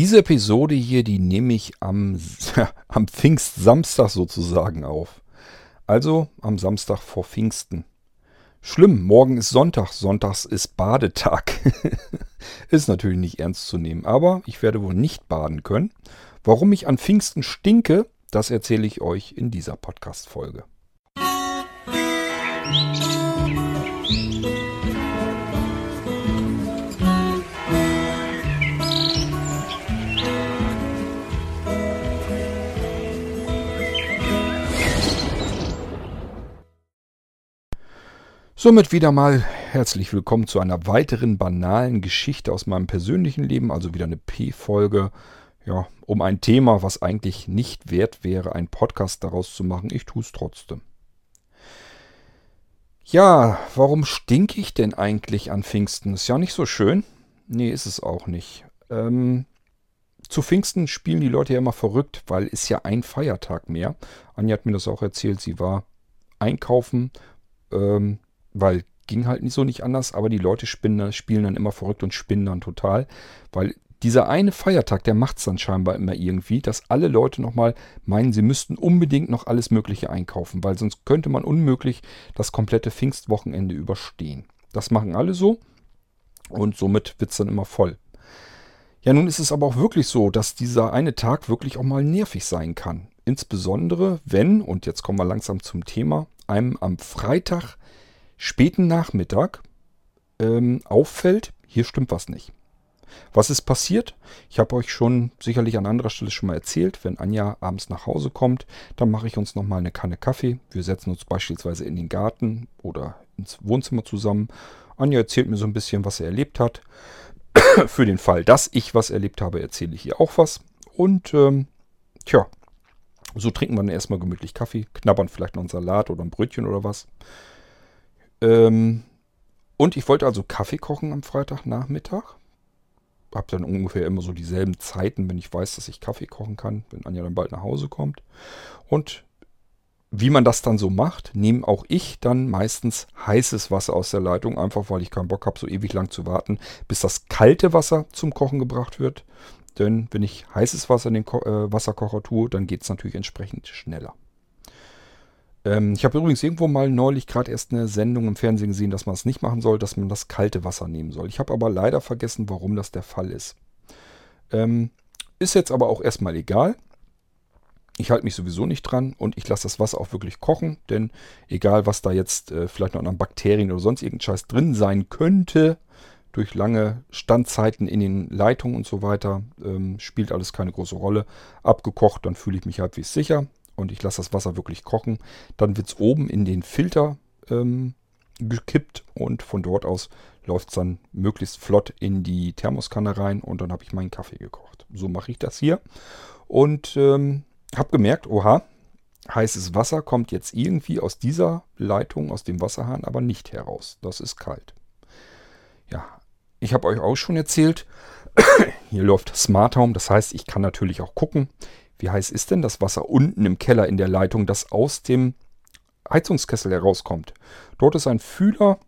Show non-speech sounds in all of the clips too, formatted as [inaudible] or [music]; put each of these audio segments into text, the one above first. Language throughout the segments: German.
Diese Episode hier, die nehme ich am, [laughs] am Pfingstsamstag sozusagen auf. Also am Samstag vor Pfingsten. Schlimm, morgen ist Sonntag, sonntags ist Badetag. [laughs] ist natürlich nicht ernst zu nehmen, aber ich werde wohl nicht baden können. Warum ich an Pfingsten stinke, das erzähle ich euch in dieser Podcast-Folge. Somit wieder mal herzlich willkommen zu einer weiteren banalen Geschichte aus meinem persönlichen Leben, also wieder eine P-Folge, ja, um ein Thema, was eigentlich nicht wert wäre, einen Podcast daraus zu machen. Ich tue es trotzdem. Ja, warum stinke ich denn eigentlich an Pfingsten? Ist ja nicht so schön. Nee, ist es auch nicht. Ähm, zu Pfingsten spielen die Leute ja immer verrückt, weil es ja ein Feiertag mehr. Anja hat mir das auch erzählt. Sie war einkaufen. Ähm, weil ging halt nicht so nicht anders, aber die Leute spinnen, spielen dann immer verrückt und spinnen dann total, weil dieser eine Feiertag, der macht es dann scheinbar immer irgendwie, dass alle Leute nochmal meinen, sie müssten unbedingt noch alles Mögliche einkaufen, weil sonst könnte man unmöglich das komplette Pfingstwochenende überstehen. Das machen alle so und somit wird es dann immer voll. Ja, nun ist es aber auch wirklich so, dass dieser eine Tag wirklich auch mal nervig sein kann. Insbesondere wenn, und jetzt kommen wir langsam zum Thema, einem am Freitag späten Nachmittag ähm, auffällt, hier stimmt was nicht. Was ist passiert? Ich habe euch schon sicherlich an anderer Stelle schon mal erzählt, wenn Anja abends nach Hause kommt, dann mache ich uns nochmal eine Kanne Kaffee. Wir setzen uns beispielsweise in den Garten oder ins Wohnzimmer zusammen. Anja erzählt mir so ein bisschen, was er erlebt hat. [coughs] Für den Fall, dass ich was erlebt habe, erzähle ich ihr auch was. Und ähm, tja, so trinken wir dann erstmal gemütlich Kaffee, knabbern vielleicht noch einen Salat oder ein Brötchen oder was. Ähm, und ich wollte also Kaffee kochen am Freitagnachmittag. Hab dann ungefähr immer so dieselben Zeiten, wenn ich weiß, dass ich Kaffee kochen kann, wenn Anja dann bald nach Hause kommt. Und wie man das dann so macht, nehme auch ich dann meistens heißes Wasser aus der Leitung, einfach weil ich keinen Bock habe, so ewig lang zu warten, bis das kalte Wasser zum Kochen gebracht wird. Denn wenn ich heißes Wasser in den Ko äh, Wasserkocher tue, dann geht es natürlich entsprechend schneller. Ähm, ich habe übrigens irgendwo mal neulich gerade erst eine Sendung im Fernsehen gesehen, dass man es nicht machen soll, dass man das kalte Wasser nehmen soll. Ich habe aber leider vergessen, warum das der Fall ist. Ähm, ist jetzt aber auch erstmal egal. Ich halte mich sowieso nicht dran und ich lasse das Wasser auch wirklich kochen, denn egal was da jetzt äh, vielleicht noch an Bakterien oder sonst irgendein Scheiß drin sein könnte, durch lange Standzeiten in den Leitungen und so weiter, ähm, spielt alles keine große Rolle. Abgekocht, dann fühle ich mich halbwegs sicher und ich lasse das Wasser wirklich kochen. Dann wird es oben in den Filter ähm, gekippt und von dort aus läuft es dann möglichst flott in die Thermoskanne rein und dann habe ich meinen Kaffee gekocht. So mache ich das hier und ähm, habe gemerkt, oha, heißes Wasser kommt jetzt irgendwie aus dieser Leitung, aus dem Wasserhahn, aber nicht heraus. Das ist kalt. Ja, ich habe euch auch schon erzählt, [clears throat] hier läuft Smart Home, das heißt, ich kann natürlich auch gucken, wie heiß ist denn das Wasser unten im Keller in der Leitung, das aus dem Heizungskessel herauskommt? Dort ist ein Fühler,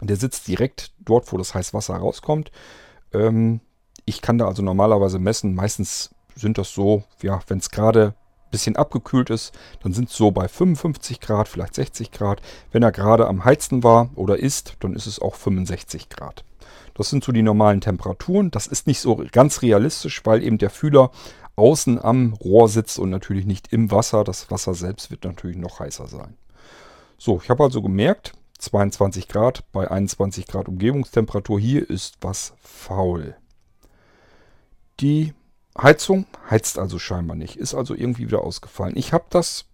der sitzt direkt dort, wo das heiße Wasser rauskommt. Ähm, ich kann da also normalerweise messen. Meistens sind das so, ja, wenn es gerade ein bisschen abgekühlt ist, dann sind es so bei 55 Grad, vielleicht 60 Grad. Wenn er gerade am Heizen war oder ist, dann ist es auch 65 Grad. Das sind so die normalen Temperaturen. Das ist nicht so ganz realistisch, weil eben der Fühler außen am Rohr sitzt und natürlich nicht im Wasser. Das Wasser selbst wird natürlich noch heißer sein. So, ich habe also gemerkt, 22 Grad bei 21 Grad Umgebungstemperatur. Hier ist was faul. Die Heizung heizt also scheinbar nicht, ist also irgendwie wieder ausgefallen. Ich habe das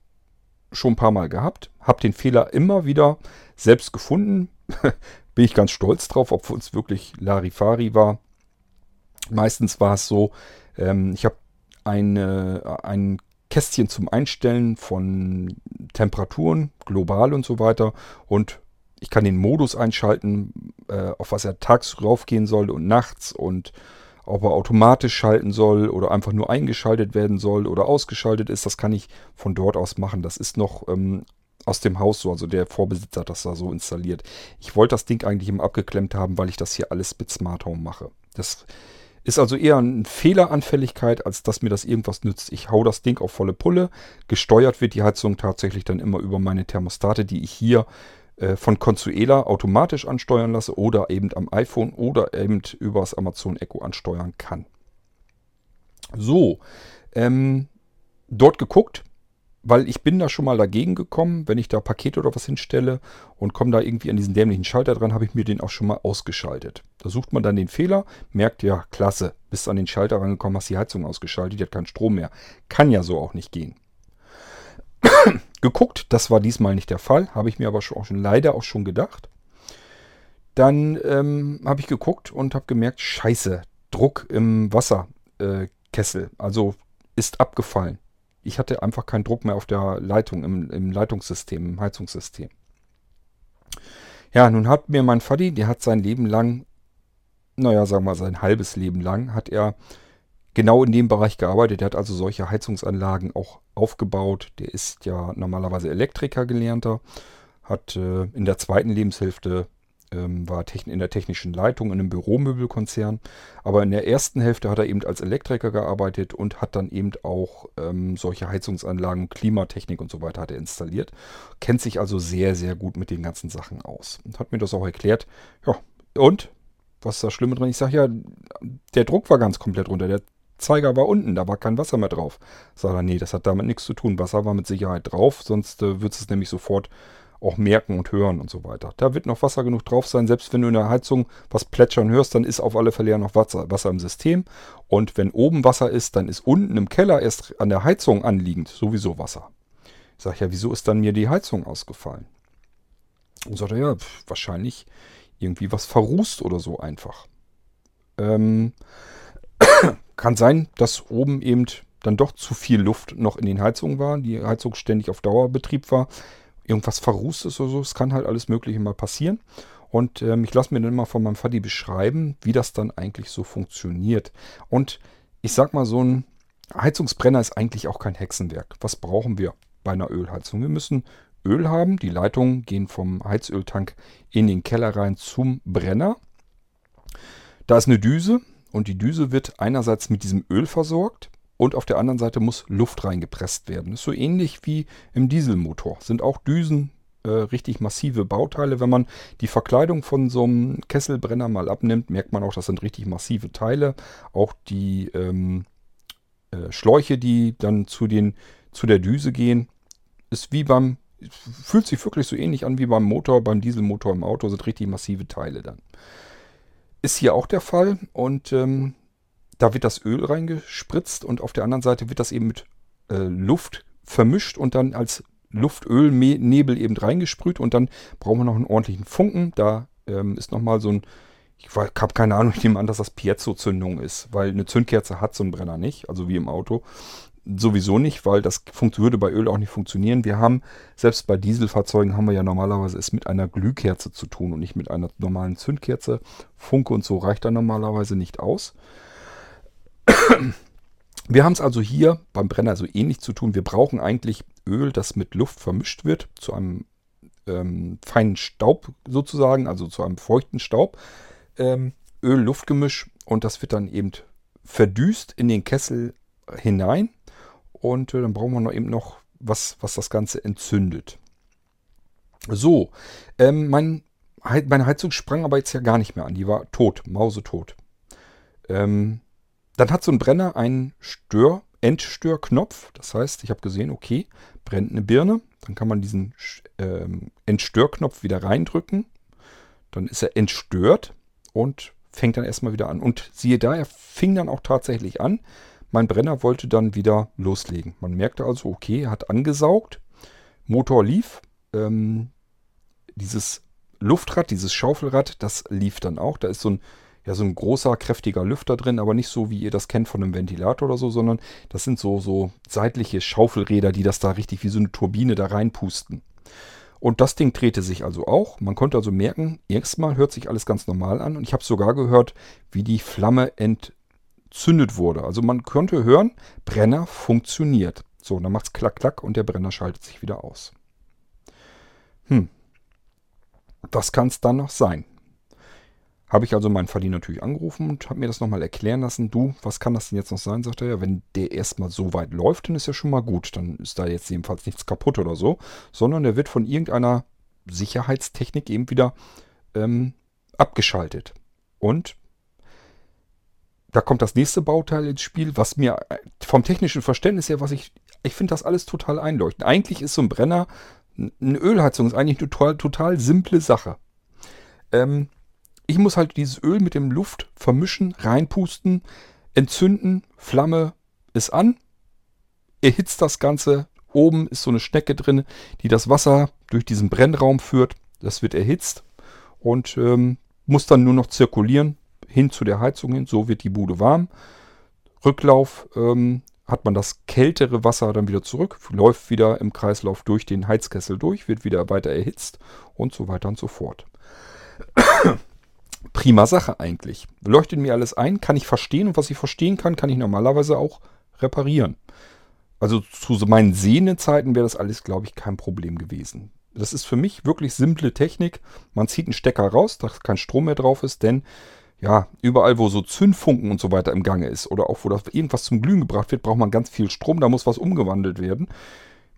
schon ein paar Mal gehabt, habe den Fehler immer wieder selbst gefunden. [laughs] Bin ich ganz stolz drauf, obwohl es wirklich Larifari war. Meistens war es so, ähm, ich habe eine, ein Kästchen zum Einstellen von Temperaturen, global und so weiter. Und ich kann den Modus einschalten, äh, auf was er tags raufgehen soll und nachts und ob er automatisch schalten soll oder einfach nur eingeschaltet werden soll oder ausgeschaltet ist. Das kann ich von dort aus machen. Das ist noch ähm, aus dem Haus so, also der Vorbesitzer hat das da so installiert. Ich wollte das Ding eigentlich immer abgeklemmt haben, weil ich das hier alles mit Smart Home mache. Das Ist also eher eine Fehleranfälligkeit, als dass mir das irgendwas nützt. Ich hau das Ding auf volle Pulle. Gesteuert wird die Heizung tatsächlich dann immer über meine Thermostate, die ich hier äh, von Consuela automatisch ansteuern lasse oder eben am iPhone oder eben über das Amazon Echo ansteuern kann. So, ähm, dort geguckt, weil ich bin da schon mal dagegen gekommen, wenn ich da Pakete oder was hinstelle und komme da irgendwie an diesen dämlichen Schalter dran, habe ich mir den auch schon mal ausgeschaltet. Da sucht man dann den Fehler, merkt ja, klasse, bist an den Schalter rangekommen, hast die Heizung ausgeschaltet, die hat keinen Strom mehr. Kann ja so auch nicht gehen. [coughs] Geguckt, das war diesmal nicht der Fall, habe ich mir aber schon, auch schon leider auch schon gedacht. Dann ähm, habe ich geguckt und habe gemerkt, scheiße, Druck im Wasserkessel, äh, also ist abgefallen ich hatte einfach keinen Druck mehr auf der Leitung, im, im Leitungssystem, im Heizungssystem. Ja, nun hat mir mein Vati, der hat sein Leben lang, naja, sagen wir sein halbes Leben lang, hat er genau in dem Bereich gearbeitet. Er hat also solche Heizungsanlagen auch aufgebaut. Der ist ja normalerweise Elektriker gelernter, hat äh, in der zweiten Lebenshälfte ähm, war in der technischen Leitung in einem Büromöbelkonzern. Aber in der ersten Hälfte hat er eben als Elektriker gearbeitet und hat dann eben auch ähm, solche Heizungsanlagen, Klimatechnik und so weiter hat er installiert. Kennt sich also sehr, sehr gut mit den ganzen Sachen aus. Und hat mir das auch erklärt. Ja, und? Was ist das Schlimme dran? Ich sage ja, der Druck war ganz komplett runter. Der Zeiger war unten, da war kein Wasser mehr drauf. Sag er, nee, das hat damit nichts zu tun. Wasser war mit Sicherheit drauf, sonst äh, wird es nämlich sofort auch merken und hören und so weiter. Da wird noch Wasser genug drauf sein. Selbst wenn du in der Heizung was plätschern hörst, dann ist auf alle Fälle ja noch Wasser, Wasser im System. Und wenn oben Wasser ist, dann ist unten im Keller erst an der Heizung anliegend sowieso Wasser. Ich sage ja, wieso ist dann mir die Heizung ausgefallen? Und sagt er, ja, wahrscheinlich irgendwie was verrußt oder so einfach. Ähm, [coughs] kann sein, dass oben eben dann doch zu viel Luft noch in den Heizungen war, die Heizung ständig auf Dauerbetrieb war irgendwas verrußt ist oder so. Es kann halt alles Mögliche mal passieren. Und ähm, ich lasse mir dann mal von meinem Vati beschreiben, wie das dann eigentlich so funktioniert. Und ich sag mal, so ein Heizungsbrenner ist eigentlich auch kein Hexenwerk. Was brauchen wir bei einer Ölheizung? Wir müssen Öl haben. Die Leitungen gehen vom Heizöltank in den Keller rein zum Brenner. Da ist eine Düse und die Düse wird einerseits mit diesem Öl versorgt und auf der anderen Seite muss Luft reingepresst werden. Ist so ähnlich wie im Dieselmotor. Sind auch Düsen, äh, richtig massive Bauteile. Wenn man die Verkleidung von so einem Kesselbrenner mal abnimmt, merkt man auch, das sind richtig massive Teile. Auch die ähm, äh, Schläuche, die dann zu, den, zu der Düse gehen, ist wie beim, fühlt sich wirklich so ähnlich an wie beim Motor, beim Dieselmotor im Auto, sind richtig massive Teile dann. Ist hier auch der Fall und ähm, da wird das Öl reingespritzt und auf der anderen Seite wird das eben mit äh, Luft vermischt und dann als Luftölnebel eben reingesprüht und dann brauchen wir noch einen ordentlichen Funken. Da ähm, ist nochmal so ein, ich habe keine Ahnung, ich nehme an, dass das Piezo-Zündung ist, weil eine Zündkerze hat so ein Brenner nicht, also wie im Auto. Sowieso nicht, weil das würde bei Öl auch nicht funktionieren. Wir haben, selbst bei Dieselfahrzeugen haben wir ja normalerweise es mit einer Glühkerze zu tun und nicht mit einer normalen Zündkerze. Funke und so reicht da normalerweise nicht aus. [clears throat] Wir haben es also hier beim Brenner so ähnlich zu tun. Wir brauchen eigentlich Öl, das mit Luft vermischt wird, zu einem ähm, feinen Staub sozusagen, also zu einem feuchten Staub. Ähm, Öl-Luft-Gemisch und das wird dann eben verdüst in den Kessel hinein. Und äh, dann brauchen wir noch eben noch was, was das Ganze entzündet. So, ähm, mein, meine Heizung sprang aber jetzt ja gar nicht mehr an. Die war tot, mausetot. Ähm, dann hat so ein Brenner einen Stör, Entstörknopf. Das heißt, ich habe gesehen, okay, brennt eine Birne. Dann kann man diesen ähm, Entstörknopf wieder reindrücken. Dann ist er entstört und fängt dann erstmal wieder an. Und siehe da, er fing dann auch tatsächlich an. Mein Brenner wollte dann wieder loslegen. Man merkte also, okay, er hat angesaugt. Motor lief. Ähm, dieses Luftrad, dieses Schaufelrad, das lief dann auch. Da ist so ein ja so ein großer, kräftiger Lüfter drin, aber nicht so, wie ihr das kennt von einem Ventilator oder so, sondern das sind so, so seitliche Schaufelräder, die das da richtig wie so eine Turbine da reinpusten. Und das Ding drehte sich also auch. Man konnte also merken, erstmal hört sich alles ganz normal an. Und ich habe sogar gehört, wie die Flamme entzündet wurde. Also man konnte hören, Brenner funktioniert. So, dann macht es klack, klack und der Brenner schaltet sich wieder aus. Hm. Was kann es dann noch sein? Habe ich also meinen Verdiener natürlich angerufen und habe mir das nochmal erklären lassen. Du, was kann das denn jetzt noch sein? Sagt er ja, wenn der erstmal so weit läuft, dann ist ja schon mal gut. Dann ist da jetzt jedenfalls nichts kaputt oder so. Sondern der wird von irgendeiner Sicherheitstechnik eben wieder ähm, abgeschaltet. Und da kommt das nächste Bauteil ins Spiel, was mir äh, vom technischen Verständnis her, was ich, ich finde das alles total einleuchtend. Eigentlich ist so ein Brenner, eine Ölheizung ist eigentlich eine total, total simple Sache. Ähm, ich muss halt dieses Öl mit dem Luft vermischen, reinpusten, entzünden, Flamme ist an, erhitzt das Ganze. Oben ist so eine Schnecke drin, die das Wasser durch diesen Brennraum führt. Das wird erhitzt und ähm, muss dann nur noch zirkulieren hin zu der Heizung hin. So wird die Bude warm. Rücklauf ähm, hat man das kältere Wasser dann wieder zurück, läuft wieder im Kreislauf durch den Heizkessel durch, wird wieder weiter erhitzt und so weiter und so fort. Prima Sache eigentlich. Leuchtet mir alles ein, kann ich verstehen und was ich verstehen kann, kann ich normalerweise auch reparieren. Also zu meinen Sehnezeiten wäre das alles, glaube ich, kein Problem gewesen. Das ist für mich wirklich simple Technik. Man zieht einen Stecker raus, dass kein Strom mehr drauf ist, denn ja, überall, wo so Zündfunken und so weiter im Gange ist oder auch wo das irgendwas zum Glühen gebracht wird, braucht man ganz viel Strom, da muss was umgewandelt werden.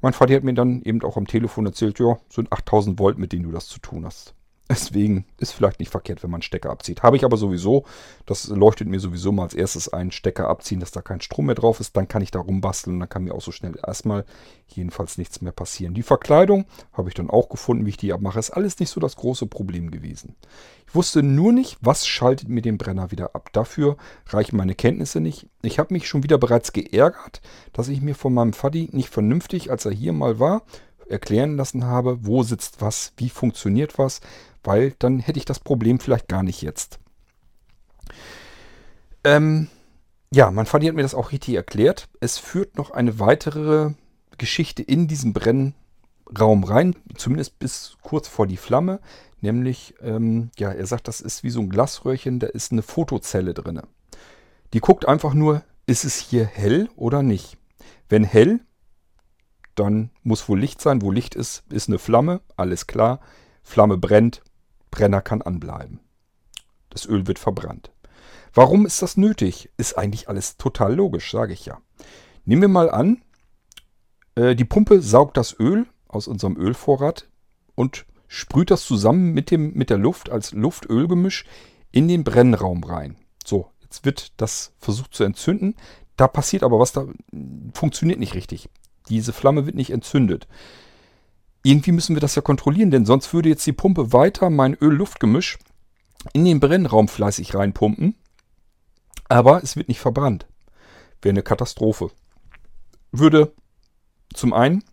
Mein Vater hat mir dann eben auch am Telefon erzählt, ja, sind 8000 Volt, mit denen du das zu tun hast. Deswegen ist vielleicht nicht verkehrt, wenn man Stecker abzieht. Habe ich aber sowieso. Das leuchtet mir sowieso mal als erstes ein. Stecker abziehen, dass da kein Strom mehr drauf ist. Dann kann ich da rumbasteln und dann kann mir auch so schnell erstmal jedenfalls nichts mehr passieren. Die Verkleidung habe ich dann auch gefunden, wie ich die abmache. Ist alles nicht so das große Problem gewesen. Ich wusste nur nicht, was schaltet mir den Brenner wieder ab. Dafür reichen meine Kenntnisse nicht. Ich habe mich schon wieder bereits geärgert, dass ich mir von meinem Faddy nicht vernünftig, als er hier mal war, erklären lassen habe, wo sitzt was, wie funktioniert was, weil dann hätte ich das Problem vielleicht gar nicht jetzt. Ähm, ja, mein Vater hat mir das auch richtig erklärt. Es führt noch eine weitere Geschichte in diesen Brennraum rein, zumindest bis kurz vor die Flamme. Nämlich, ähm, ja, er sagt, das ist wie so ein Glasröhrchen, da ist eine Fotozelle drin. Die guckt einfach nur, ist es hier hell oder nicht. Wenn hell, dann muss wohl Licht sein. Wo Licht ist, ist eine Flamme, alles klar. Flamme brennt, Brenner kann anbleiben. Das Öl wird verbrannt. Warum ist das nötig? Ist eigentlich alles total logisch, sage ich ja. Nehmen wir mal an, äh, die Pumpe saugt das Öl aus unserem Ölvorrat und sprüht das zusammen mit, dem, mit der Luft als Luft-Öl-Gemisch in den Brennraum rein. So, jetzt wird das versucht zu entzünden. Da passiert aber was, da funktioniert nicht richtig. Diese Flamme wird nicht entzündet irgendwie müssen wir das ja kontrollieren, denn sonst würde jetzt die Pumpe weiter mein Öl-Luft-Gemisch in den Brennraum fleißig reinpumpen. Aber es wird nicht verbrannt. Wäre eine Katastrophe. Würde zum einen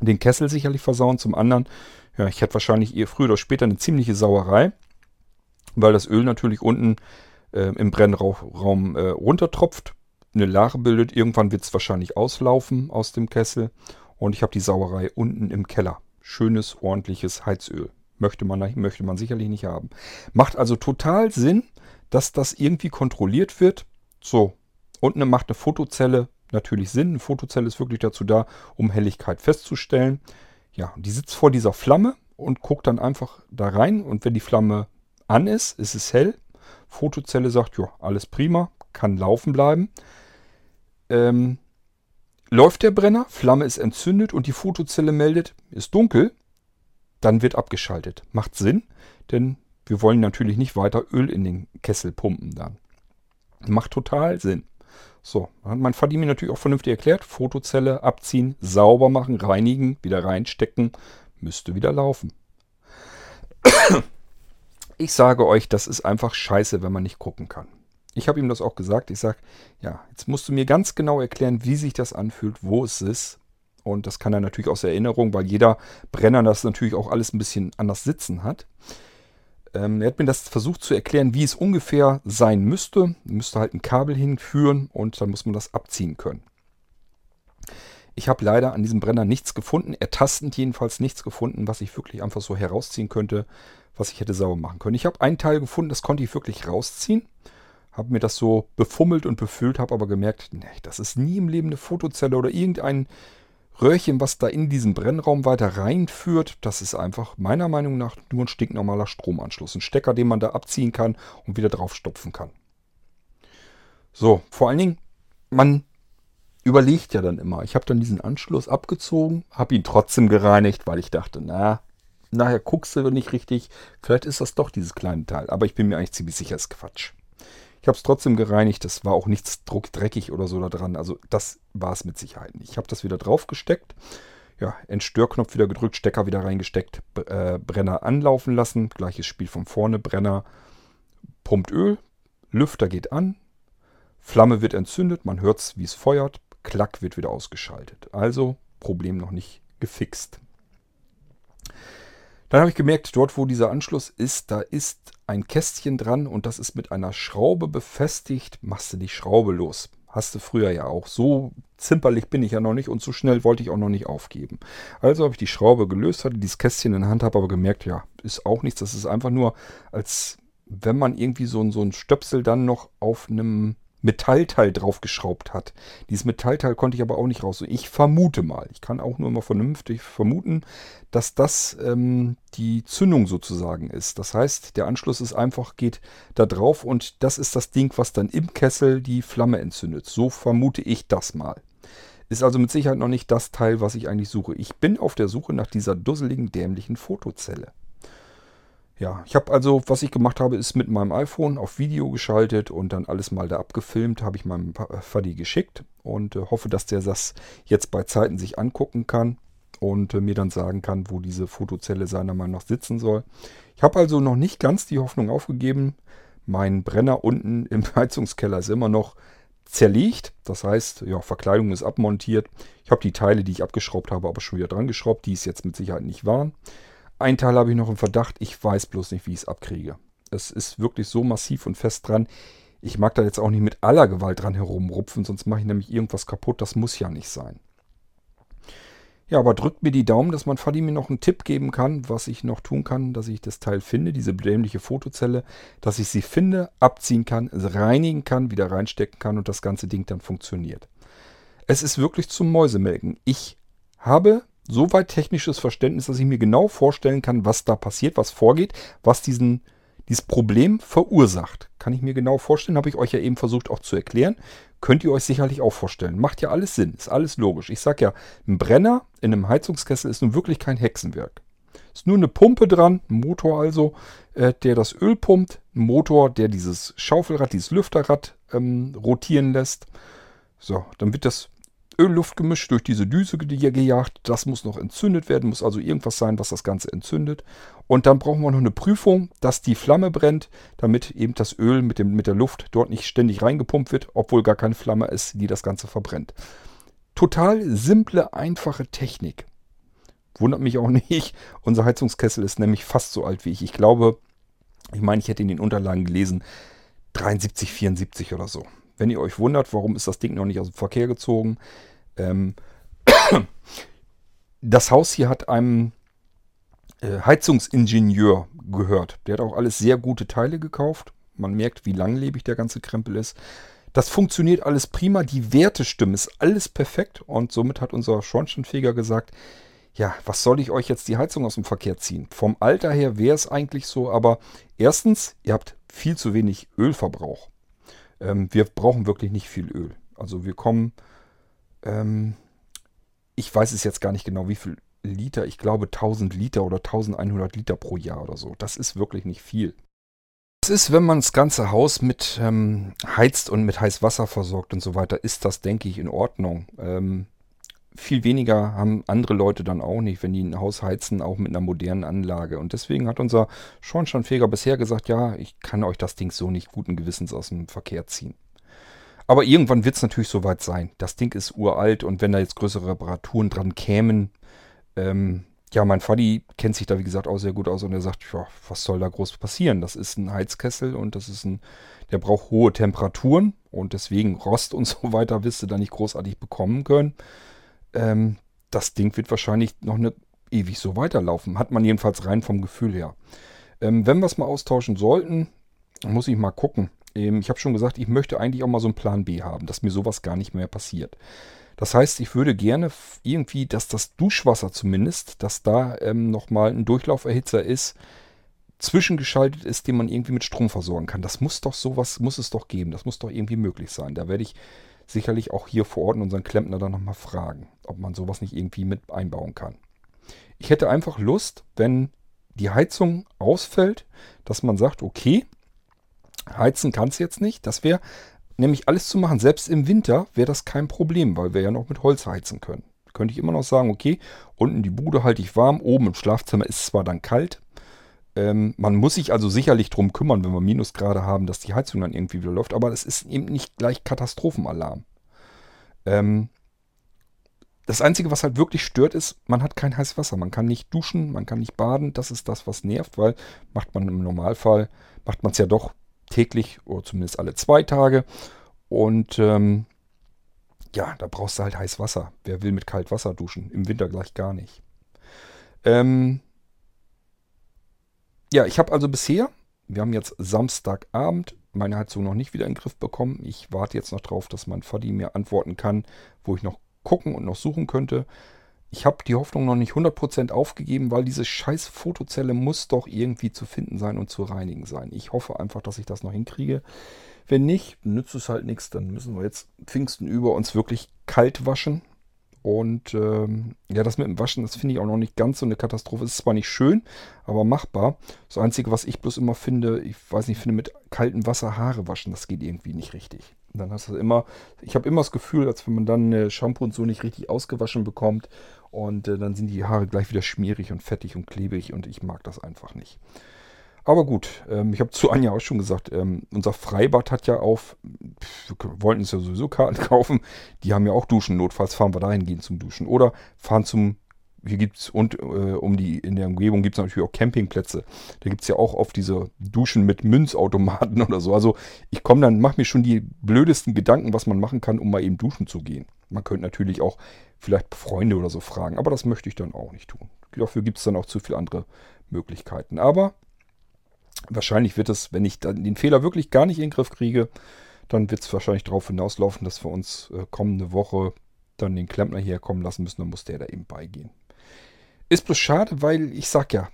den Kessel sicherlich versauen, zum anderen, ja, ich hätte wahrscheinlich eher früher oder später eine ziemliche Sauerei, weil das Öl natürlich unten äh, im Brennraum äh, runtertropft, eine Lache bildet. Irgendwann wird es wahrscheinlich auslaufen aus dem Kessel und ich habe die Sauerei unten im Keller. Schönes, ordentliches Heizöl. Möchte man, möchte man sicherlich nicht haben. Macht also total Sinn, dass das irgendwie kontrolliert wird. So, unten macht eine Fotozelle natürlich Sinn. Eine Fotozelle ist wirklich dazu da, um Helligkeit festzustellen. Ja, die sitzt vor dieser Flamme und guckt dann einfach da rein. Und wenn die Flamme an ist, ist es hell. Fotozelle sagt, ja, alles prima, kann laufen bleiben. Ähm, Läuft der Brenner, Flamme ist entzündet und die Fotozelle meldet, ist dunkel, dann wird abgeschaltet. Macht Sinn, denn wir wollen natürlich nicht weiter Öl in den Kessel pumpen dann. Macht total Sinn. So, hat mein Vati mir natürlich auch vernünftig erklärt. Fotozelle abziehen, sauber machen, reinigen, wieder reinstecken, müsste wieder laufen. Ich sage euch, das ist einfach scheiße, wenn man nicht gucken kann. Ich habe ihm das auch gesagt. Ich sage, ja, jetzt musst du mir ganz genau erklären, wie sich das anfühlt, wo es ist. Und das kann er natürlich aus Erinnerung, weil jeder Brenner das natürlich auch alles ein bisschen anders sitzen hat. Ähm, er hat mir das versucht zu erklären, wie es ungefähr sein müsste. Müsste halt ein Kabel hinführen und dann muss man das abziehen können. Ich habe leider an diesem Brenner nichts gefunden, ertastend jedenfalls nichts gefunden, was ich wirklich einfach so herausziehen könnte, was ich hätte sauber machen können. Ich habe einen Teil gefunden, das konnte ich wirklich rausziehen habe mir das so befummelt und befüllt, habe aber gemerkt, nee, das ist nie im Leben eine Fotozelle oder irgendein Röhrchen, was da in diesen Brennraum weiter reinführt, das ist einfach meiner Meinung nach nur ein stinknormaler Stromanschluss. Ein Stecker, den man da abziehen kann und wieder draufstopfen kann. So, vor allen Dingen, man überlegt ja dann immer. Ich habe dann diesen Anschluss abgezogen, habe ihn trotzdem gereinigt, weil ich dachte, na, nachher guckst du nicht richtig. Vielleicht ist das doch dieses kleine Teil. Aber ich bin mir eigentlich ziemlich sicher, es ist Quatsch. Ich habe es trotzdem gereinigt. Es war auch nichts druckdreckig oder so da dran. Also das war es mit Sicherheit nicht. Ich habe das wieder drauf gesteckt. Ja, Entstörknopf wieder gedrückt, Stecker wieder reingesteckt, äh, Brenner anlaufen lassen. Gleiches Spiel von vorne. Brenner pumpt Öl, Lüfter geht an, Flamme wird entzündet, man hört es, wie es feuert, Klack wird wieder ausgeschaltet. Also Problem noch nicht gefixt. Dann habe ich gemerkt, dort wo dieser Anschluss ist, da ist ein Kästchen dran und das ist mit einer Schraube befestigt. Machst du die Schraube los. Hast du früher ja auch. So zimperlich bin ich ja noch nicht und so schnell wollte ich auch noch nicht aufgeben. Also habe ich die Schraube gelöst, hatte dieses Kästchen in der Hand, habe aber gemerkt, ja, ist auch nichts. Das ist einfach nur, als wenn man irgendwie so, so ein Stöpsel dann noch auf einem Metallteil draufgeschraubt hat. Dieses Metallteil konnte ich aber auch nicht raus. Ich vermute mal, ich kann auch nur mal vernünftig vermuten, dass das ähm, die Zündung sozusagen ist. Das heißt, der Anschluss ist einfach, geht da drauf und das ist das Ding, was dann im Kessel die Flamme entzündet. So vermute ich das mal. Ist also mit Sicherheit noch nicht das Teil, was ich eigentlich suche. Ich bin auf der Suche nach dieser dusseligen, dämlichen Fotozelle. Ja, ich habe also, was ich gemacht habe, ist mit meinem iPhone auf Video geschaltet und dann alles mal da abgefilmt, habe ich meinem Faddy geschickt und äh, hoffe, dass der das jetzt bei Zeiten sich angucken kann und äh, mir dann sagen kann, wo diese Fotozelle seiner Meinung nach sitzen soll. Ich habe also noch nicht ganz die Hoffnung aufgegeben. Mein Brenner unten [laughs] im Heizungskeller ist immer noch zerlegt. Das heißt, ja, Verkleidung ist abmontiert. Ich habe die Teile, die ich abgeschraubt habe, aber schon wieder dran geschraubt, die es jetzt mit Sicherheit nicht waren. Ein Teil habe ich noch im Verdacht, ich weiß bloß nicht, wie ich es abkriege. Es ist wirklich so massiv und fest dran. Ich mag da jetzt auch nicht mit aller Gewalt dran herumrupfen, sonst mache ich nämlich irgendwas kaputt. Das muss ja nicht sein. Ja, aber drückt mir die Daumen, dass man Fadi mir noch einen Tipp geben kann, was ich noch tun kann, dass ich das Teil finde, diese dämliche Fotozelle, dass ich sie finde, abziehen kann, reinigen kann, wieder reinstecken kann und das ganze Ding dann funktioniert. Es ist wirklich zum Mäusemelken. Ich habe so weit technisches Verständnis, dass ich mir genau vorstellen kann, was da passiert, was vorgeht, was diesen, dieses Problem verursacht. Kann ich mir genau vorstellen, habe ich euch ja eben versucht auch zu erklären. Könnt ihr euch sicherlich auch vorstellen. Macht ja alles Sinn, ist alles logisch. Ich sage ja, ein Brenner in einem Heizungskessel ist nun wirklich kein Hexenwerk. Ist nur eine Pumpe dran, ein Motor also, äh, der das Öl pumpt, ein Motor, der dieses Schaufelrad, dieses Lüfterrad ähm, rotieren lässt. So, dann wird das Öl-Luft-Gemisch durch diese Düse gejagt. Das muss noch entzündet werden, muss also irgendwas sein, was das Ganze entzündet. Und dann brauchen wir noch eine Prüfung, dass die Flamme brennt, damit eben das Öl mit, dem, mit der Luft dort nicht ständig reingepumpt wird, obwohl gar keine Flamme ist, die das Ganze verbrennt. Total simple, einfache Technik. Wundert mich auch [laughs] nicht. Unser Heizungskessel ist nämlich fast so alt wie ich. Ich glaube, ich meine, ich hätte in den Unterlagen gelesen, 73, 74 oder so. Wenn ihr euch wundert, warum ist das Ding noch nicht aus dem Verkehr gezogen, ähm, [coughs] das Haus hier hat einem äh, Heizungsingenieur gehört. Der hat auch alles sehr gute Teile gekauft. Man merkt, wie langlebig der ganze Krempel ist. Das funktioniert alles prima. Die Werte stimmen. Ist alles perfekt. Und somit hat unser Schornsteinfeger gesagt, ja, was soll ich euch jetzt die Heizung aus dem Verkehr ziehen? Vom Alter her wäre es eigentlich so, aber erstens, ihr habt viel zu wenig Ölverbrauch. Ähm, wir brauchen wirklich nicht viel Öl. Also wir kommen ähm, ich weiß es jetzt gar nicht genau, wie viel Liter. Ich glaube 1000 Liter oder 1100 Liter pro Jahr oder so. Das ist wirklich nicht viel. Das ist, wenn man das ganze Haus mit ähm, heizt und mit heißem Wasser versorgt und so weiter, ist das, denke ich, in Ordnung. Ähm, viel weniger haben andere Leute dann auch nicht, wenn die ein Haus heizen, auch mit einer modernen Anlage. Und deswegen hat unser Schornsteinfeger bisher gesagt, ja, ich kann euch das Ding so nicht guten Gewissens aus dem Verkehr ziehen. Aber irgendwann wird es natürlich soweit sein. Das Ding ist uralt und wenn da jetzt größere Reparaturen dran kämen, ähm, ja, mein Vati kennt sich da wie gesagt auch sehr gut aus und er sagt, ja, was soll da groß passieren? Das ist ein Heizkessel und das ist ein, der braucht hohe Temperaturen und deswegen Rost und [laughs] so weiter wirst du da nicht großartig bekommen können. Ähm, das Ding wird wahrscheinlich noch eine ewig so weiterlaufen. Hat man jedenfalls rein vom Gefühl her. Ähm, wenn wir es mal austauschen sollten, muss ich mal gucken. Ähm, ich habe schon gesagt, ich möchte eigentlich auch mal so einen Plan B haben, dass mir sowas gar nicht mehr passiert. Das heißt, ich würde gerne irgendwie, dass das Duschwasser zumindest, dass da ähm, nochmal ein Durchlauferhitzer ist, zwischengeschaltet ist, den man irgendwie mit Strom versorgen kann. Das muss doch sowas, muss es doch geben. Das muss doch irgendwie möglich sein. Da werde ich sicherlich auch hier vor Ort unseren Klempner dann nochmal fragen, ob man sowas nicht irgendwie mit einbauen kann. Ich hätte einfach Lust, wenn die Heizung ausfällt, dass man sagt, okay, heizen kann es jetzt nicht. Das wäre nämlich alles zu machen. Selbst im Winter wäre das kein Problem, weil wir ja noch mit Holz heizen können. Könnte ich immer noch sagen, okay, unten die Bude halte ich warm, oben im Schlafzimmer ist es zwar dann kalt. Ähm, man muss sich also sicherlich darum kümmern, wenn wir Minusgrade haben, dass die Heizung dann irgendwie wieder läuft, aber es ist eben nicht gleich Katastrophenalarm. Ähm, das Einzige, was halt wirklich stört, ist, man hat kein heißes Wasser. Man kann nicht duschen, man kann nicht baden. Das ist das, was nervt, weil macht man im Normalfall, macht man es ja doch täglich oder zumindest alle zwei Tage. Und ähm, ja, da brauchst du halt heiß Wasser. Wer will mit kalt Wasser duschen? Im Winter gleich gar nicht. Ähm ja, ich habe also bisher, wir haben jetzt Samstagabend, meine Heizung noch nicht wieder in den Griff bekommen. Ich warte jetzt noch drauf, dass mein Vati mir antworten kann, wo ich noch gucken und noch suchen könnte. Ich habe die Hoffnung noch nicht 100% aufgegeben, weil diese scheiß Fotozelle muss doch irgendwie zu finden sein und zu reinigen sein. Ich hoffe einfach, dass ich das noch hinkriege. Wenn nicht, nützt es halt nichts. Dann müssen wir jetzt Pfingsten über uns wirklich kalt waschen. Und ähm, ja, das mit dem Waschen, das finde ich auch noch nicht ganz so eine Katastrophe. Es ist zwar nicht schön, aber machbar. Das Einzige, was ich bloß immer finde, ich weiß nicht, finde mit kaltem Wasser Haare waschen, das geht irgendwie nicht richtig. dann hast du immer, ich habe immer das Gefühl, als wenn man dann Shampoo und so nicht richtig ausgewaschen bekommt und äh, dann sind die Haare gleich wieder schmierig und fettig und klebrig und ich mag das einfach nicht. Aber gut, ähm, ich habe zu Anja auch schon gesagt, ähm, unser Freibad hat ja auf, wir wollten es ja sowieso Karten [laughs] kaufen, die haben ja auch Duschen, notfalls fahren wir dahin gehen zum Duschen. Oder fahren zum, hier gibt es, und äh, um die, in der Umgebung gibt es natürlich auch Campingplätze. Da gibt es ja auch oft diese Duschen mit Münzautomaten [laughs] oder so. Also ich komme dann, mache mir schon die blödesten Gedanken, was man machen kann, um mal eben duschen zu gehen. Man könnte natürlich auch vielleicht Freunde oder so fragen, aber das möchte ich dann auch nicht tun. Dafür gibt es dann auch zu viele andere Möglichkeiten. Aber wahrscheinlich wird es, wenn ich dann den Fehler wirklich gar nicht in den Griff kriege, dann wird es wahrscheinlich darauf hinauslaufen, dass wir uns äh, kommende Woche dann den Klempner hierher kommen lassen müssen. Dann muss der da eben beigehen. Ist bloß schade, weil ich sag ja,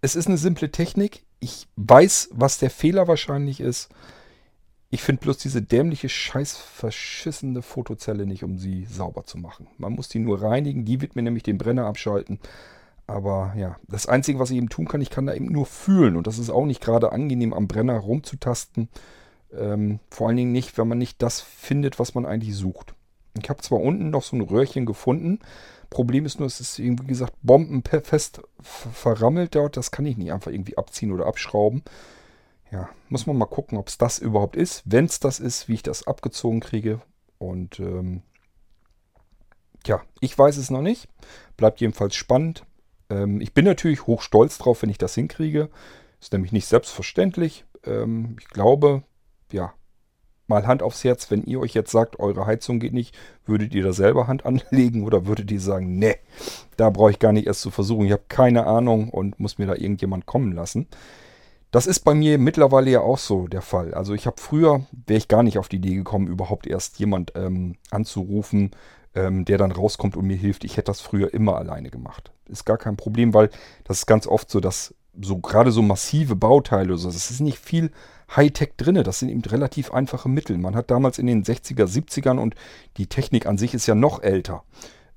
es ist eine simple Technik. Ich weiß, was der Fehler wahrscheinlich ist. Ich finde bloß diese dämliche, scheiß verschissene Fotozelle nicht, um sie sauber zu machen. Man muss die nur reinigen. Die wird mir nämlich den Brenner abschalten. Aber ja, das Einzige, was ich eben tun kann, ich kann da eben nur fühlen. Und das ist auch nicht gerade angenehm, am Brenner rumzutasten. Ähm, vor allen Dingen nicht, wenn man nicht das findet, was man eigentlich sucht. Ich habe zwar unten noch so ein Röhrchen gefunden. Problem ist nur, es ist, wie gesagt, bombenfest verrammelt dort. Das kann ich nicht einfach irgendwie abziehen oder abschrauben. Ja, muss man mal gucken, ob es das überhaupt ist. Wenn es das ist, wie ich das abgezogen kriege. Und ähm, ja, ich weiß es noch nicht. Bleibt jedenfalls spannend. Ähm, ich bin natürlich hochstolz drauf, wenn ich das hinkriege. Ist nämlich nicht selbstverständlich. Ähm, ich glaube, ja, mal Hand aufs Herz, wenn ihr euch jetzt sagt, eure Heizung geht nicht, würdet ihr da selber Hand anlegen oder würdet ihr sagen, ne, da brauche ich gar nicht erst zu versuchen. Ich habe keine Ahnung und muss mir da irgendjemand kommen lassen. Das ist bei mir mittlerweile ja auch so der Fall. Also ich habe früher, wäre ich gar nicht auf die Idee gekommen, überhaupt erst jemand ähm, anzurufen, ähm, der dann rauskommt und mir hilft. Ich hätte das früher immer alleine gemacht. Ist gar kein Problem, weil das ist ganz oft so, dass so gerade so massive Bauteile, so, das ist nicht viel Hightech drin. Das sind eben relativ einfache Mittel. Man hat damals in den 60er, 70ern und die Technik an sich ist ja noch älter.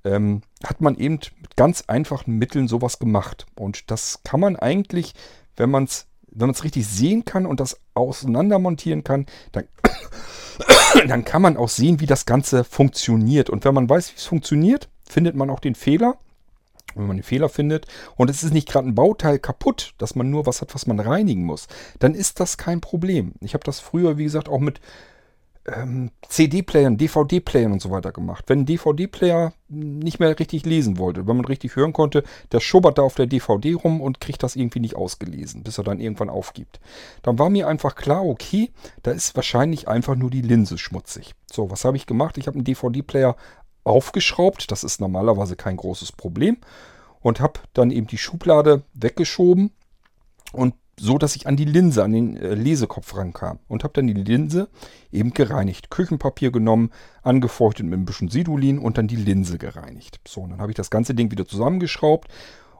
Ähm, hat man eben mit ganz einfachen Mitteln sowas gemacht. Und das kann man eigentlich, wenn man es wenn man es richtig sehen kann und das auseinander montieren kann, dann [coughs] dann kann man auch sehen, wie das Ganze funktioniert. Und wenn man weiß, wie es funktioniert, findet man auch den Fehler. Wenn man den Fehler findet und es ist nicht gerade ein Bauteil kaputt, dass man nur was hat, was man reinigen muss, dann ist das kein Problem. Ich habe das früher, wie gesagt, auch mit ähm, CD-Playern, DVD-Playern und so weiter gemacht. Wenn ein DVD-Player nicht mehr richtig lesen wollte, wenn man richtig hören konnte, der schubbert da auf der DVD rum und kriegt das irgendwie nicht ausgelesen, bis er dann irgendwann aufgibt. Dann war mir einfach klar, okay, da ist wahrscheinlich einfach nur die Linse schmutzig. So, was habe ich gemacht? Ich habe einen DVD-Player aufgeschraubt, das ist normalerweise kein großes Problem, und habe dann eben die Schublade weggeschoben und so, dass ich an die Linse, an den äh, Lesekopf rankam und habe dann die Linse eben gereinigt. Küchenpapier genommen, angefeuchtet mit ein bisschen Sidulin und dann die Linse gereinigt. So, und dann habe ich das ganze Ding wieder zusammengeschraubt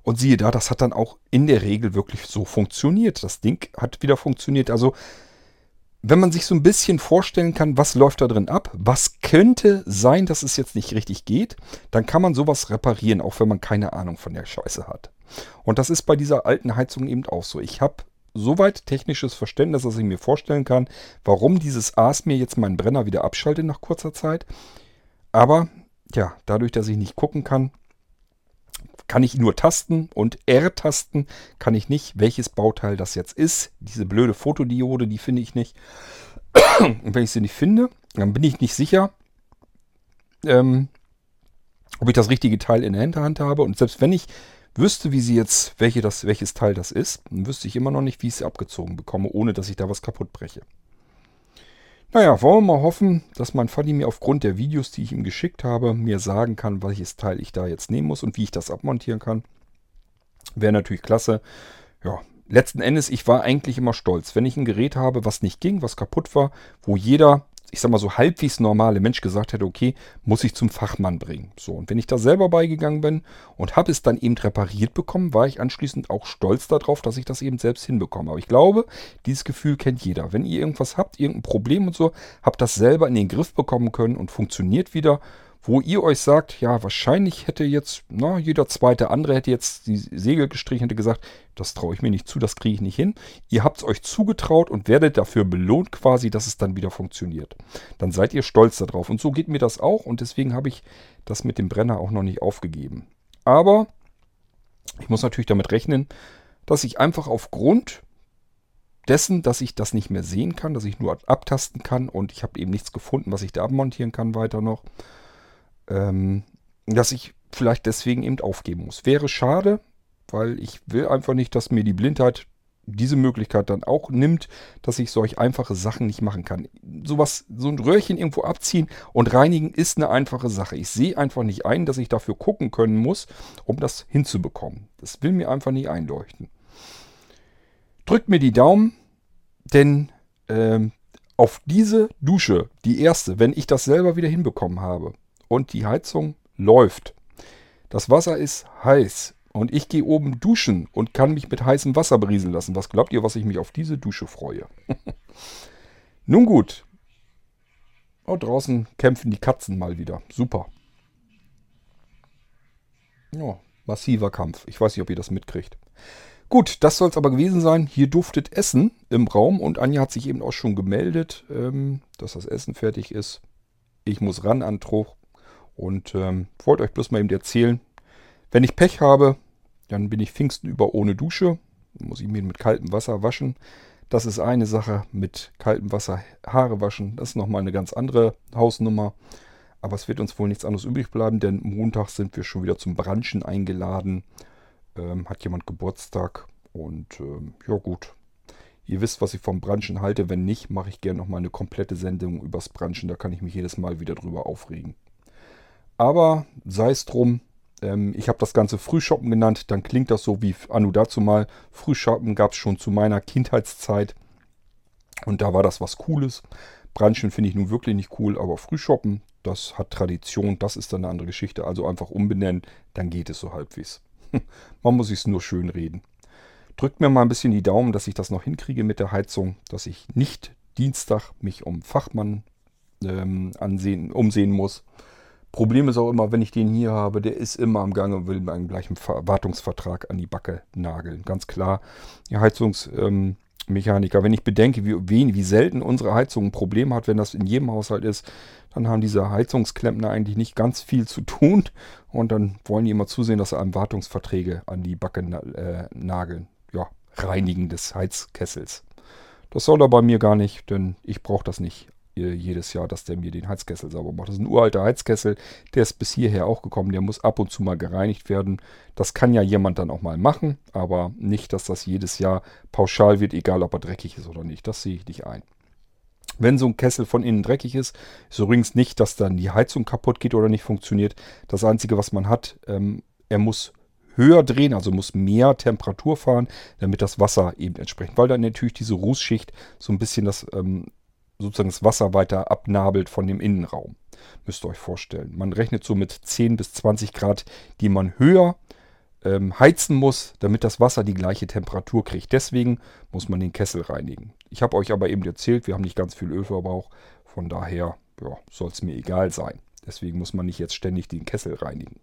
und siehe da, das hat dann auch in der Regel wirklich so funktioniert. Das Ding hat wieder funktioniert. Also wenn man sich so ein bisschen vorstellen kann, was läuft da drin ab, was könnte sein, dass es jetzt nicht richtig geht, dann kann man sowas reparieren, auch wenn man keine Ahnung von der Scheiße hat. Und das ist bei dieser alten Heizung eben auch so. Ich habe soweit technisches Verständnis, dass ich mir vorstellen kann, warum dieses Aas mir jetzt meinen Brenner wieder abschaltet nach kurzer Zeit. Aber ja, dadurch, dass ich nicht gucken kann, kann ich nur tasten und R-tasten kann ich nicht, welches Bauteil das jetzt ist. Diese blöde Fotodiode, die finde ich nicht. [clears throat] Und wenn ich sie nicht finde, dann bin ich nicht sicher, ähm, ob ich das richtige Teil in der Hinterhand habe. Und selbst wenn ich wüsste, wie sie jetzt, welche das, welches Teil das ist, dann wüsste ich immer noch nicht, wie ich sie abgezogen bekomme, ohne dass ich da was kaputt breche. Naja, wollen wir mal hoffen, dass mein Faddy mir aufgrund der Videos, die ich ihm geschickt habe, mir sagen kann, welches Teil ich da jetzt nehmen muss und wie ich das abmontieren kann. Wäre natürlich klasse. Ja, letzten Endes, ich war eigentlich immer stolz, wenn ich ein Gerät habe, was nicht ging, was kaputt war, wo jeder ich sag mal so halbwegs normale Mensch gesagt hätte, okay, muss ich zum Fachmann bringen. So, und wenn ich da selber beigegangen bin und habe es dann eben repariert bekommen, war ich anschließend auch stolz darauf, dass ich das eben selbst hinbekomme. Aber ich glaube, dieses Gefühl kennt jeder. Wenn ihr irgendwas habt, irgendein Problem und so, habt das selber in den Griff bekommen können und funktioniert wieder wo ihr euch sagt, ja, wahrscheinlich hätte jetzt, na, jeder zweite andere hätte jetzt die Segel gestrichen, hätte gesagt, das traue ich mir nicht zu, das kriege ich nicht hin. Ihr habt es euch zugetraut und werdet dafür belohnt quasi, dass es dann wieder funktioniert. Dann seid ihr stolz darauf. Und so geht mir das auch und deswegen habe ich das mit dem Brenner auch noch nicht aufgegeben. Aber ich muss natürlich damit rechnen, dass ich einfach aufgrund dessen, dass ich das nicht mehr sehen kann, dass ich nur abtasten kann und ich habe eben nichts gefunden, was ich da abmontieren kann weiter noch, ähm, dass ich vielleicht deswegen eben aufgeben muss. Wäre schade, weil ich will einfach nicht, dass mir die Blindheit diese Möglichkeit dann auch nimmt, dass ich solch einfache Sachen nicht machen kann. Sowas, so ein Röhrchen irgendwo abziehen und reinigen ist eine einfache Sache. Ich sehe einfach nicht ein, dass ich dafür gucken können muss, um das hinzubekommen. Das will mir einfach nicht einleuchten. Drückt mir die Daumen, denn ähm, auf diese Dusche, die erste, wenn ich das selber wieder hinbekommen habe, und die Heizung läuft. Das Wasser ist heiß und ich gehe oben duschen und kann mich mit heißem Wasser berieseln lassen. Was glaubt ihr, was ich mich auf diese Dusche freue? [laughs] Nun gut. Oh, draußen kämpfen die Katzen mal wieder. Super. Ja, massiver Kampf. Ich weiß nicht, ob ihr das mitkriegt. Gut, das soll es aber gewesen sein. Hier duftet Essen im Raum und Anja hat sich eben auch schon gemeldet, ähm, dass das Essen fertig ist. Ich muss ran an Truch. Und ähm, wollte euch bloß mal eben erzählen, wenn ich Pech habe, dann bin ich Pfingsten über ohne Dusche. Muss ich mir mit kaltem Wasser waschen. Das ist eine Sache. Mit kaltem Wasser Haare waschen, das ist nochmal eine ganz andere Hausnummer. Aber es wird uns wohl nichts anderes übrig bleiben, denn Montag sind wir schon wieder zum Branchen eingeladen. Ähm, hat jemand Geburtstag. Und ähm, ja gut, Ihr wisst, was ich vom Branchen halte. Wenn nicht, mache ich gerne nochmal eine komplette Sendung übers Branchen. Da kann ich mich jedes Mal wieder drüber aufregen. Aber sei es drum, ähm, ich habe das Ganze Frühshoppen genannt, dann klingt das so wie Anu dazu mal. Frühshoppen gab es schon zu meiner Kindheitszeit und da war das was Cooles. Branchen finde ich nun wirklich nicht cool, aber Frühshoppen, das hat Tradition, das ist dann eine andere Geschichte. Also einfach umbenennen, dann geht es so halbwegs. [laughs] Man muss es nur schön reden. Drückt mir mal ein bisschen die Daumen, dass ich das noch hinkriege mit der Heizung, dass ich nicht Dienstag mich um Fachmann ähm, ansehen, umsehen muss. Problem ist auch immer, wenn ich den hier habe, der ist immer am Gange und will meinen gleichen Wartungsvertrag an die Backe nageln. Ganz klar, die Heizungsmechaniker, ähm, wenn ich bedenke, wie, wen, wie selten unsere Heizung ein Problem hat, wenn das in jedem Haushalt ist, dann haben diese Heizungsklempner eigentlich nicht ganz viel zu tun und dann wollen die immer zusehen, dass sie einem Wartungsverträge an die Backe äh, nageln. Ja, Reinigen des Heizkessels. Das soll er bei mir gar nicht, denn ich brauche das nicht jedes Jahr, dass der mir den Heizkessel sauber macht. Das ist ein uralter Heizkessel, der ist bis hierher auch gekommen, der muss ab und zu mal gereinigt werden. Das kann ja jemand dann auch mal machen, aber nicht, dass das jedes Jahr pauschal wird, egal ob er dreckig ist oder nicht. Das sehe ich nicht ein. Wenn so ein Kessel von innen dreckig ist, ist übrigens nicht, dass dann die Heizung kaputt geht oder nicht funktioniert. Das Einzige, was man hat, ähm, er muss höher drehen, also muss mehr Temperatur fahren, damit das Wasser eben entsprechend, weil dann natürlich diese Rußschicht so ein bisschen das, ähm, sozusagen das Wasser weiter abnabelt von dem Innenraum. Müsst ihr euch vorstellen. Man rechnet so mit 10 bis 20 Grad, die man höher ähm, heizen muss, damit das Wasser die gleiche Temperatur kriegt. Deswegen muss man den Kessel reinigen. Ich habe euch aber eben erzählt, wir haben nicht ganz viel Ölverbrauch. Von daher soll es mir egal sein. Deswegen muss man nicht jetzt ständig den Kessel reinigen.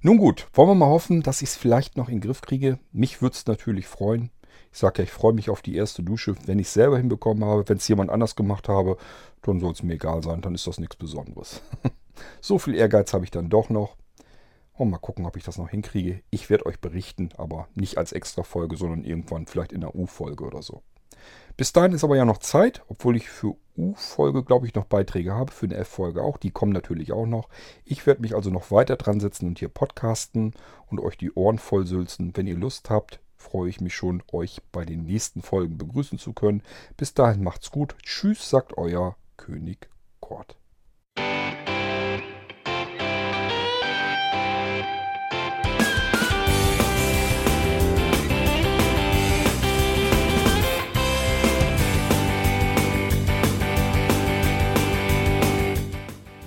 Nun gut, wollen wir mal hoffen, dass ich es vielleicht noch in den Griff kriege. Mich würde es natürlich freuen. Ich sage ja, ich freue mich auf die erste Dusche. Wenn ich es selber hinbekommen habe, wenn es jemand anders gemacht habe, dann soll es mir egal sein. Dann ist das nichts Besonderes. [laughs] so viel Ehrgeiz habe ich dann doch noch. Und mal gucken, ob ich das noch hinkriege. Ich werde euch berichten, aber nicht als extra Folge, sondern irgendwann vielleicht in der U-Folge oder so. Bis dahin ist aber ja noch Zeit, obwohl ich für U-Folge, glaube ich, noch Beiträge habe, für eine F-Folge auch. Die kommen natürlich auch noch. Ich werde mich also noch weiter dran setzen und hier podcasten und euch die Ohren vollsülzen. Wenn ihr Lust habt, freue ich mich schon, euch bei den nächsten Folgen begrüßen zu können. Bis dahin macht's gut. Tschüss, sagt euer König Kort.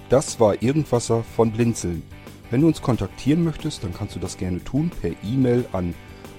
Das war Irgendwasser von Blinzeln. Wenn du uns kontaktieren möchtest, dann kannst du das gerne tun per E-Mail an